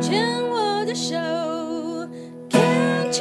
牵我的手，Can you？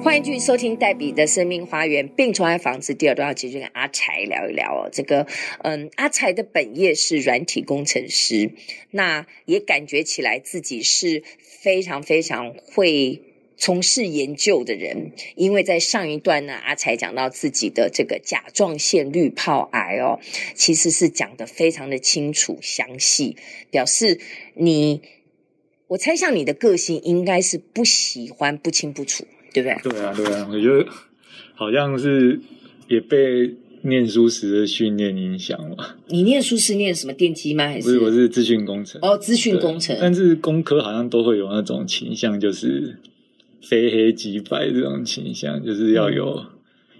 欢迎继续收听黛比的生命花园病虫害防治第二段，要继续跟阿柴聊一聊哦。这个，嗯，阿柴的本业是软体工程师，那也感觉起来自己是非常非常会。从事研究的人，因为在上一段呢，阿才讲到自己的这个甲状腺滤泡癌哦，其实是讲得非常的清楚详细，表示你，我猜想你的个性应该是不喜欢不清不楚，对不对？对啊，对啊，我觉得好像是也被念书时的训练影响了。你念书是念什么电机吗？还是？不是，我是资讯工程。哦，资讯工程。但是工科好像都会有那种倾向，就是。非黑即白这种倾向，就是要有、嗯、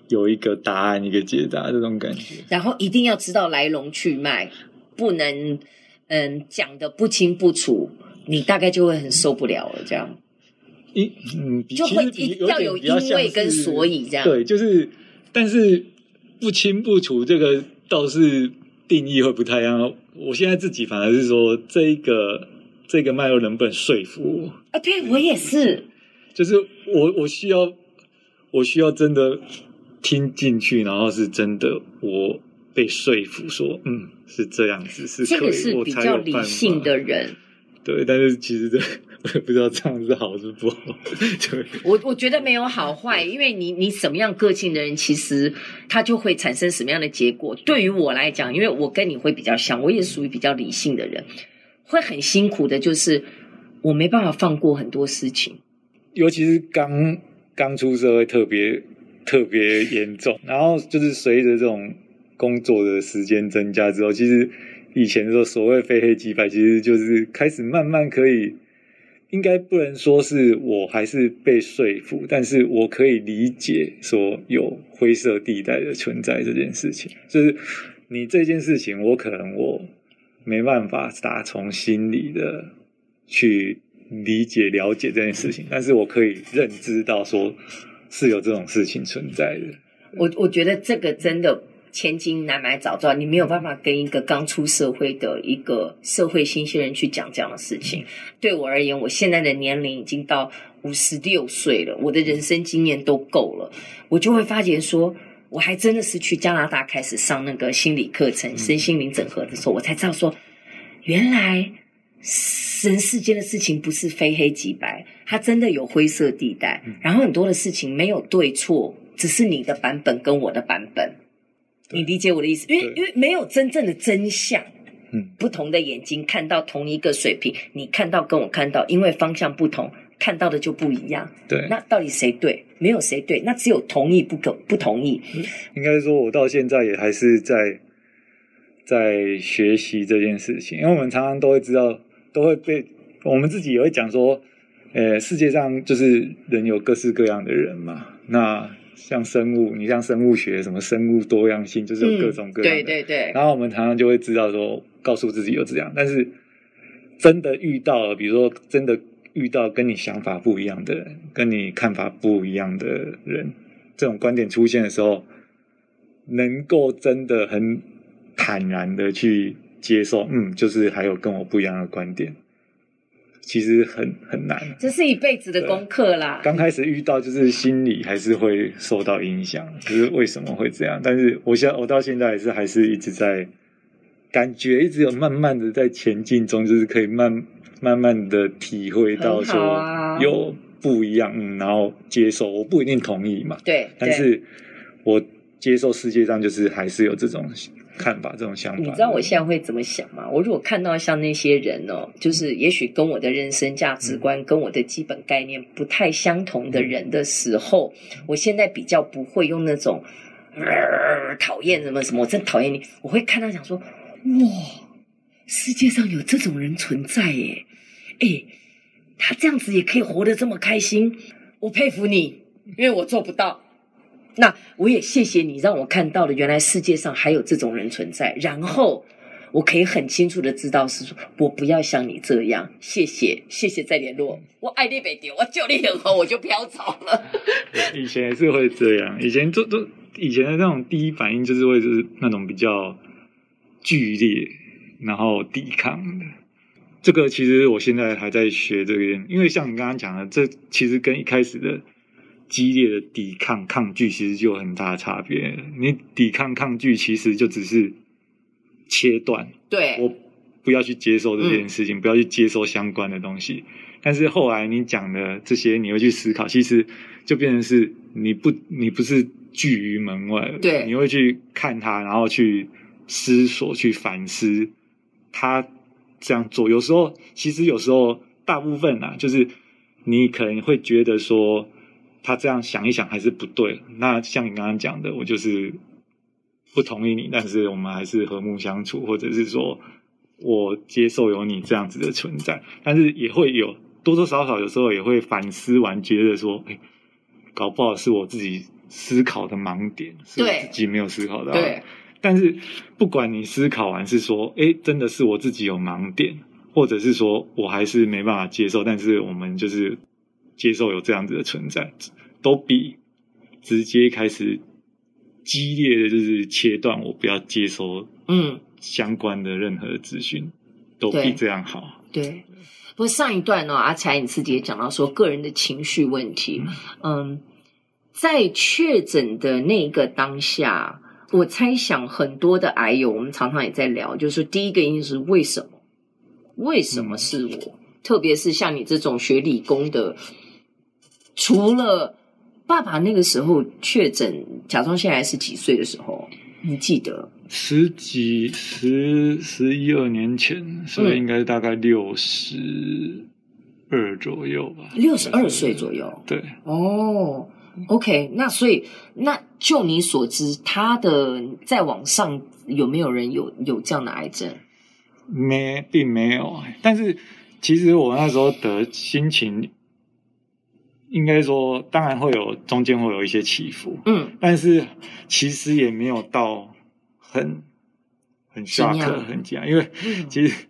有一个答案，一个解答这种感觉。然后一定要知道来龙去脉，不能嗯讲的不清不楚，你大概就会很受不了了。这样，一嗯，就会要有因为跟所以这样。对，就是，但是不清不楚这个倒是定义会不太一样。我现在自己反而是说，这一个这个脉络能不能说服我？啊，对我也是。就是我，我需要，我需要真的听进去，然后是真的，我被说服说，嗯，是这样子，是可以，这个是比较理性的人。对，但是其实这我也不知道这样是好是不好。对，我我觉得没有好坏，因为你你什么样个性的人，其实他就会产生什么样的结果。对于我来讲，因为我跟你会比较像，我也属于比较理性的人，会很辛苦的，就是我没办法放过很多事情。尤其是刚刚出社会，特别特别严重。然后就是随着这种工作的时间增加之后，其实以前说所谓非黑即白，其实就是开始慢慢可以，应该不能说是我还是被说服，但是我可以理解说有灰色地带的存在这件事情。就是你这件事情，我可能我没办法打从心里的去。理解了解这件事情，但是我可以认知到说是有这种事情存在的。我我觉得这个真的千金难买早知道，你没有办法跟一个刚出社会的一个社会新鲜人去讲这样的事情。对我而言，我现在的年龄已经到五十六岁了，我的人生经验都够了，我就会发觉说，我还真的是去加拿大开始上那个心理课程、身心灵整合的时候，我才知道说，原来。人世间的事情不是非黑即白，它真的有灰色地带。然后很多的事情没有对错，只是你的版本跟我的版本。你理解我的意思？因为因为没有真正的真相。嗯，不同的眼睛看到同一个水平，你看到跟我看到，因为方向不同，看到的就不一样。对，那到底谁对？没有谁对，那只有同意不可不同意。应该说，我到现在也还是在在学习这件事情，因为我们常常都会知道。都会被我们自己也会讲说，呃，世界上就是人有各式各样的人嘛。那像生物，你像生物学，什么生物多样性，就是有各种各样的。对对对。然后我们常常就会知道说，告诉自己有这样，但是真的遇到了，比如说真的遇到跟你想法不一样的人，跟你看法不一样的人，这种观点出现的时候，能够真的很坦然的去。接受，嗯，就是还有跟我不一样的观点，其实很很难。这是一辈子的功课啦。刚开始遇到，就是心里还是会受到影响，就是为什么会这样？但是我现在我到现在还是还是一直在感觉，一直有慢慢的在前进中，就是可以慢慢慢的体会到说有不一样，嗯，然后接受。我不一定同意嘛，对，但是我接受世界上就是还是有这种。看法，这种想法，你知道我现在会怎么想吗？我如果看到像那些人哦，就是也许跟我的人生价值观、跟我的基本概念不太相同的人的时候，我现在比较不会用那种呃讨厌什么什么，我真讨厌你。我会看到想说，哇，世界上有这种人存在耶！诶，他这样子也可以活得这么开心，我佩服你，因为我做不到。那我也谢谢你，让我看到了原来世界上还有这种人存在，然后我可以很清楚的知道是说，我不要像你这样。谢谢，谢谢再联络。我爱你北丢，我救你很好，我就飘走了。以前是会这样，以前就都以前的那种第一反应就是会是那种比较剧烈，然后抵抗的。这个其实我现在还在学这个，因为像你刚刚讲的，这其实跟一开始的激烈的抵抗抗拒其实就有很大的差别。你抵抗抗拒其实就只是切断，对，我不要去接受这件事情，嗯、不要去接受相关的东西。但是后来你讲的这些，你会去思考，其实就变成是你不你不是拒于门外，对，你会去看他，然后去思索、去反思他这样做。有时候，其实有时候大部分啊，就是你可能会觉得说他这样想一想还是不对。那像你刚刚讲的，我就是不同意你，但是我们还是和睦相处，或者是说我接受有你这样子的存在，但是也会有。多多少少有时候也会反思完，觉得说，哎，搞不好是我自己思考的盲点，是我自己没有思考到。对。但是不管你思考完是说，哎，真的是我自己有盲点，或者是说我还是没办法接受，但是我们就是接受有这样子的存在，都比直接开始激烈的就是切断我不要接收嗯相关的任何资讯，都比这样好。对。对不过上一段呢，阿才你自己也讲到说个人的情绪问题。嗯，在确诊的那个当下，我猜想很多的癌友，我们常常也在聊，就是第一个因素是为什么？为什么是我？嗯、特别是像你这种学理工的，除了爸爸那个时候确诊甲状腺癌是几岁的时候？你记得？十几十十一二年前，所以应该大概六十二左右吧。六十二岁左右，对。哦，OK，那所以那就你所知，他的在网上有没有人有有这样的癌症？没，并没有。但是其实我那时候的心情，应该说，当然会有中间会有一些起伏，嗯，但是其实也没有到。很很吓客，很惊讶，因为其实，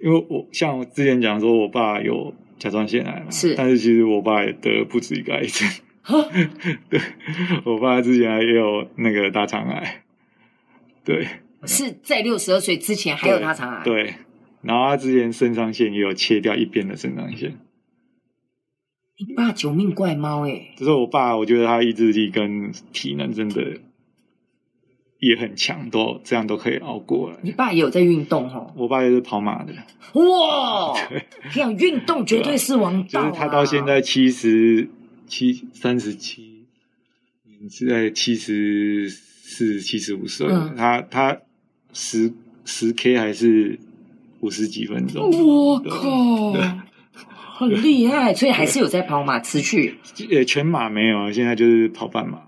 因为我像我之前讲说，我爸有甲状腺癌嘛，是，但是其实我爸也得了不止一个癌症，对，我爸之前也有那个大肠癌，对，是在六十二岁之前还有大肠癌，对，然后他之前肾上腺也有切掉一边的肾上腺。你爸九命怪猫哎，就是我爸，我觉得他意志力跟体能真的。也很强，都这样都可以熬过来。你爸也有在运动哦？我爸也是跑马的。哇！这样运动绝对是王道啊。就是他到现在七十七、三十七，现在七十四、七十五岁。他他十十 K 还是五十几分钟？我靠，很厉害！所以还是有在跑马，持续。呃，全马没有，现在就是跑半马。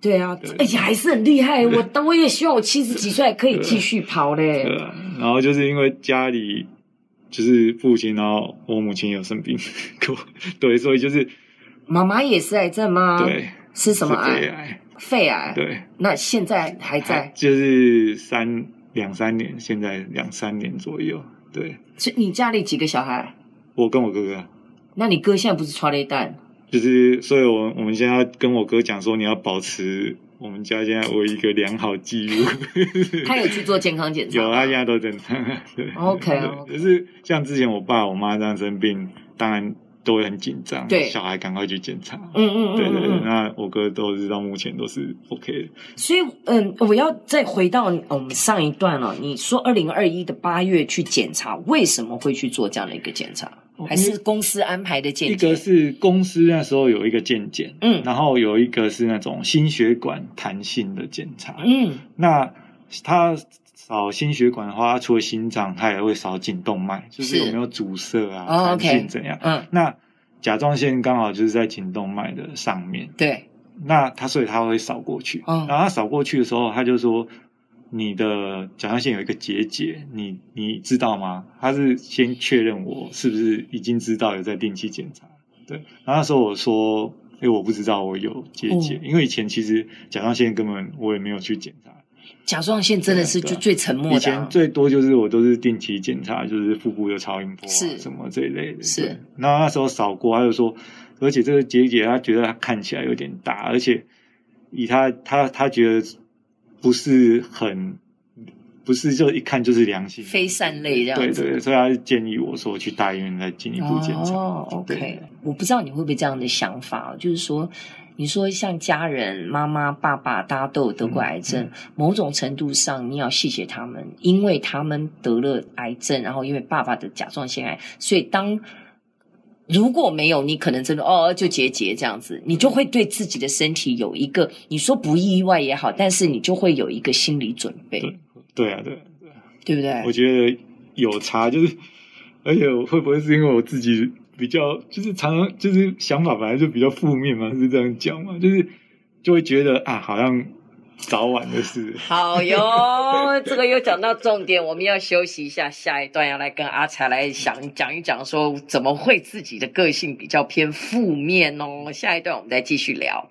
对啊，而且还是很厉害。我当我也希望我七十几岁可以继续跑嘞。对啊，然后就是因为家里就是父亲，然后我母亲有生病，对，所以就是妈妈也是癌症吗？对，是什么癌？肺癌。肺癌。对，那现在还在？就是三两三年，现在两三年左右。对，所以你家里几个小孩？我跟我哥哥。那你哥现在不是穿了一蛋？就是，所以我我们现在要跟我哥讲说，你要保持我们家现在为一个良好记录。他有去做健康检查？有，他现在都正常。对，OK，就是像之前我爸我妈这样生病，当然都会很紧张。对，小孩赶快去检查。嗯嗯嗯，对对对。那我哥都是到目前都是 OK 的。所以，嗯，我要再回到我们上一段了。你说二零二一的八月去检查，为什么会去做这样的一个检查？还是公司安排的健检？一个是公司那时候有一个健检，嗯，然后有一个是那种心血管弹性的检查，嗯，那他扫心血管的话，除了心脏，他也会扫颈动脉，就是有没有阻塞啊，弹性怎样？嗯，那甲状腺刚好就是在颈动脉的上面，对，那他所以他会扫过去，嗯，然后他扫过去的时候，他就说。你的甲状腺有一个结节，你你知道吗？他是先确认我是不是已经知道有在定期检查，对。然后那时候我说，哎、欸，我不知道我有结节，哦、因为以前其实甲状腺根本我也没有去检查。甲状腺真的是就最沉默的、啊。以前最多就是我都是定期检查，就是腹部的超音波啊什么这一类的。是。然后那时候扫过，他就说，而且这个结节他觉得他看起来有点大，而且。以他他他觉得不是很。不是，就一看就是良性，非善类这样子。对对，所以他建议我说去大医院再进一步检查。哦，OK，我不知道你会不会这样的想法，就是说，你说像家人妈妈、爸爸，大家都有得过癌症，嗯嗯、某种程度上你要谢谢他们，因为他们得了癌症，然后因为爸爸的甲状腺癌，所以当如果没有你，可能真的哦就结节这样子，你就会对自己的身体有一个你说不意外也好，但是你就会有一个心理准备。对啊，对啊，对啊，对不对？我觉得有差，就是，而且会不会是因为我自己比较，就是常常就是想法本来就比较负面嘛，是这样讲嘛，就是就会觉得啊，好像早晚的事。好哟，这个又讲到重点，我们要休息一下，下一段要来跟阿才来想讲一讲，说怎么会自己的个性比较偏负面哦。下一段我们再继续聊。